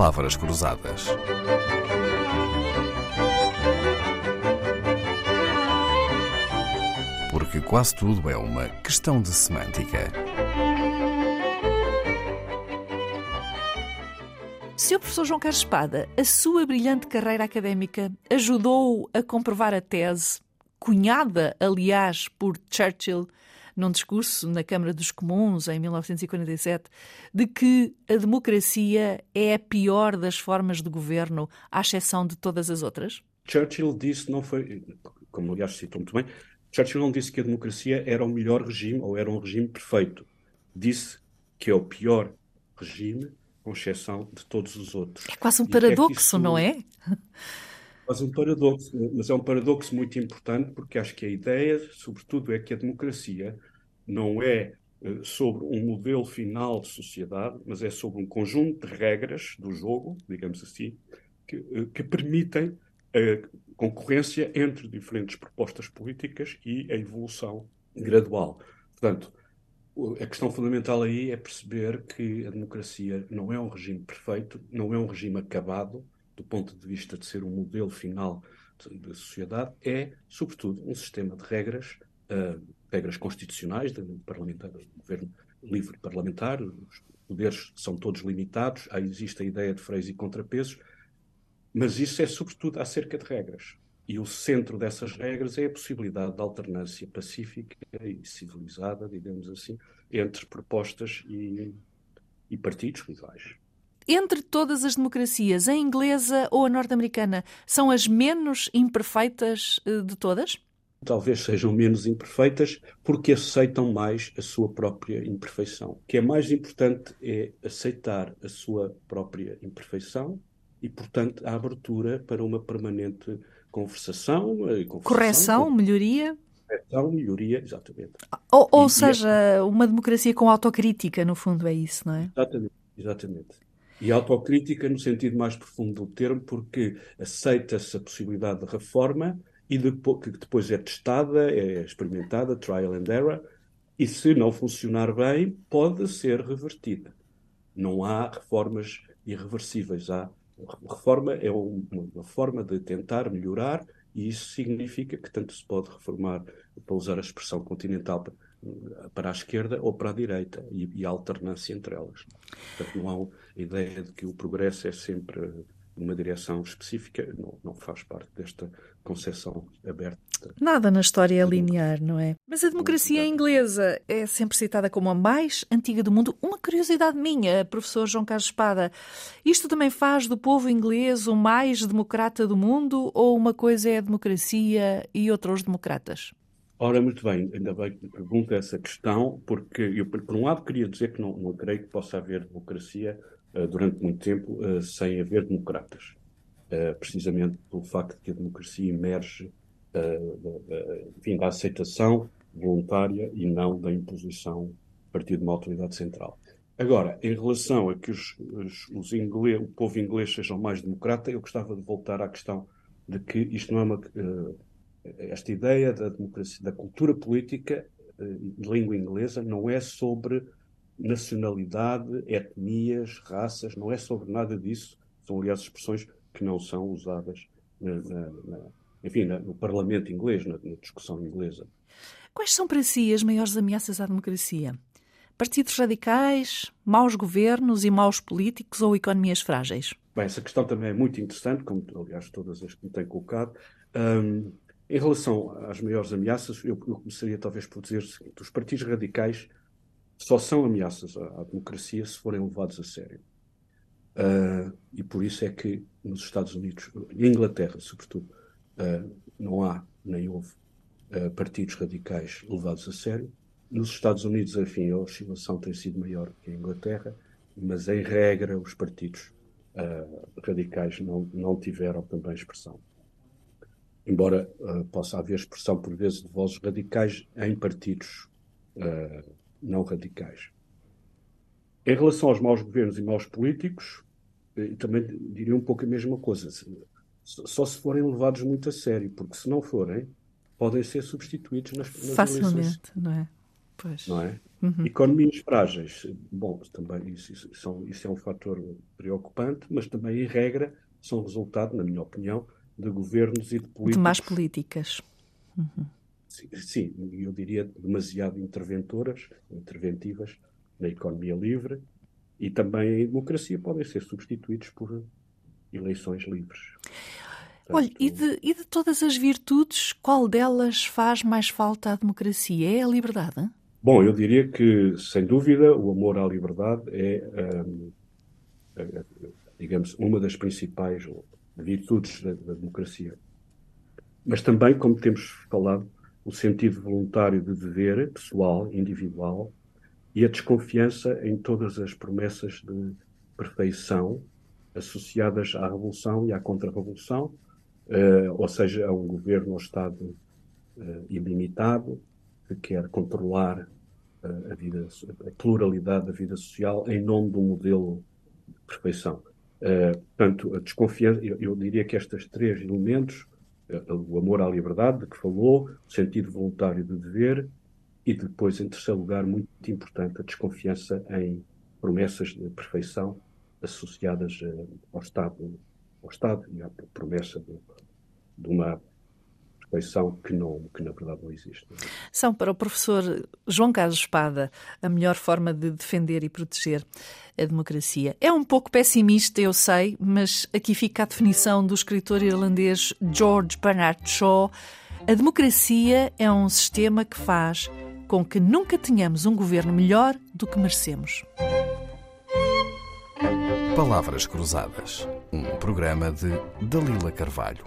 palavras cruzadas. Porque quase tudo é uma questão de semântica. Sr. Professor João Carlos Espada, a sua brilhante carreira académica ajudou a comprovar a tese, cunhada, aliás, por Churchill num discurso na Câmara dos Comuns em 1947, de que a democracia é a pior das formas de governo, à exceção de todas as outras? Churchill disse, não foi, como aliás citou muito bem, Churchill não disse que a democracia era o melhor regime ou era um regime perfeito. Disse que é o pior regime, com exceção de todos os outros. É quase um e paradoxo, é isso... não é? Quase um paradoxo, mas é um paradoxo muito importante porque acho que a ideia, sobretudo, é que a democracia não é eh, sobre um modelo final de sociedade, mas é sobre um conjunto de regras do jogo, digamos assim, que, eh, que permitem a concorrência entre diferentes propostas políticas e a evolução gradual. Portanto, a questão fundamental aí é perceber que a democracia não é um regime perfeito, não é um regime acabado, do ponto de vista de ser um modelo final da sociedade, é, sobretudo, um sistema de regras uh, regras constitucionais de parlamentar, governo livre parlamentar, os poderes são todos limitados, aí existe a ideia de freios e contrapesos, mas isso é sobretudo acerca de regras. E o centro dessas regras é a possibilidade de alternância pacífica e civilizada, digamos assim, entre propostas e, e partidos rivais. Entre todas as democracias, a inglesa ou a norte-americana são as menos imperfeitas eh, de todas? Talvez sejam menos imperfeitas porque aceitam mais a sua própria imperfeição. O que é mais importante é aceitar a sua própria imperfeição e, portanto, a abertura para uma permanente conversação, correção, com... melhoria. Correção, melhoria, exatamente. Ou, ou e, seja, e... uma democracia com autocrítica, no fundo, é isso, não é? Exatamente, exatamente. E autocrítica no sentido mais profundo do termo, porque aceita-se a possibilidade de reforma, e depois, que depois é testada, é experimentada, trial and error, e se não funcionar bem, pode ser revertida. Não há reformas irreversíveis. Há, reforma é uma forma de tentar melhorar, e isso significa que tanto se pode reformar, para usar a expressão continental, para a esquerda ou para a direita, e, e a alternância entre elas. Portanto, não há a ideia de que o progresso é sempre numa direção específica, não, não faz parte desta concepção aberta. Nada na história é linear, não é? Mas a democracia inglesa é sempre citada como a mais antiga do mundo. Uma curiosidade minha, professor João Carlos Espada, isto também faz do povo inglês o mais democrata do mundo ou uma coisa é a democracia e outra os democratas? Ora, muito bem, ainda bem que me pergunta essa questão, porque eu, por um lado, queria dizer que não, não creio que possa haver democracia durante muito tempo uh, sem haver democratas. Uh, precisamente pelo facto de que a democracia emerge enfim, da aceitação voluntária e não da imposição a partir de uma autoridade central. Agora, em relação a que os, os, os inglês, o povo inglês seja mais democrata, eu gostava de voltar à questão de que isto não é uma esta ideia da democracia, da cultura política eh, de língua inglesa não é sobre nacionalidade, etnias, raças, não é sobre nada disso. São, aliás, expressões que não são usadas na, na, na, enfim, no Parlamento inglês, na, discussão inglesa. Quais são para si as maiores ameaças à democracia? Partidos radicais, maus governos e maus políticos ou economias frágeis? Bem, essa questão também é muito interessante, como aliás todas as que me têm colocado. Um, em relação às maiores ameaças, eu, eu começaria talvez por dizer o seguinte: os partidos radicais só são ameaças à, à democracia se forem levados a sério. Uh, e por isso é que nos Estados Unidos, e Inglaterra, sobretudo, uh, não há nem houve uh, partidos radicais levados a sério. Nos Estados Unidos, enfim, a oscilação tem sido maior que em Inglaterra, mas em regra os partidos radicais não, não tiveram também expressão embora possa haver expressão por vezes de vozes radicais em partidos não radicais. Em relação aos maus governos e maus políticos, uh, também diria um pouco a mesma coisa. Só se forem levados muito a sério, porque se não forem, podem ser substituídos nas, nas Facilmente, eleições. não é? Pois. Não é? Uhum. Economias frágeis, bom, também isso, isso, são, isso é um fator preocupante, mas também, em regra, são resultado, na minha opinião, de governos e de políticos. De más políticas. Uhum. Sim, eu diria demasiado interventoras, interventivas na economia livre e também em democracia podem ser substituídos por eleições livres. Portanto, Olha, e de, e de todas as virtudes, qual delas faz mais falta à democracia? É a liberdade? Bom, eu diria que, sem dúvida, o amor à liberdade é, um, é, digamos, uma das principais virtudes da, da, democracia. Mas também, como temos falado, o sentido voluntário de dever pessoal, individual, e a desconfiança em todas as promessas de perfeição associadas à revolução e à contra-revolução, uh, ou seja, a um governo ou Estado uh, ilimitado, que quer controlar uh, a, vida, a pluralidade da vida social em nome de um modelo de perfeição. portanto, a desconfiança, eu, eu, diria que estes três elementos, o amor à liberdade, de que falou, o sentido voluntário de dever, e depois, em terceiro lugar, muito importante, a desconfiança em promessas de perfeição associadas ao Estado, ao Estado e à promessa de, de uma perfeição que, não, que na verdade não existe. São para o professor João Carlos Espada a melhor forma de defender e proteger a democracia. É um pouco pessimista, eu sei, mas aqui fica a definição do escritor irlandês George Bernard Shaw. A democracia é um sistema que faz com que nunca tenhamos um governo melhor do que merecemos. Palavras Cruzadas, um programa de Dalila Carvalho.